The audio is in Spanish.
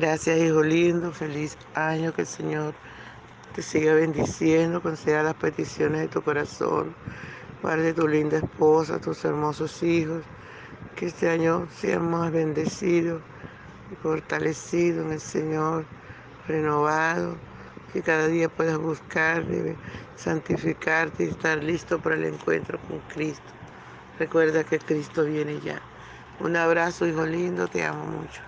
Gracias, hijo lindo. Feliz año. Que el Señor te siga bendiciendo. Conceda las peticiones de tu corazón. Guarde tu linda esposa, tus hermosos hijos. Que este año sea más bendecido y fortalecido en el Señor, renovado. Que cada día puedas buscar, santificarte y estar listo para el encuentro con Cristo. Recuerda que Cristo viene ya. Un abrazo, hijo lindo. Te amo mucho.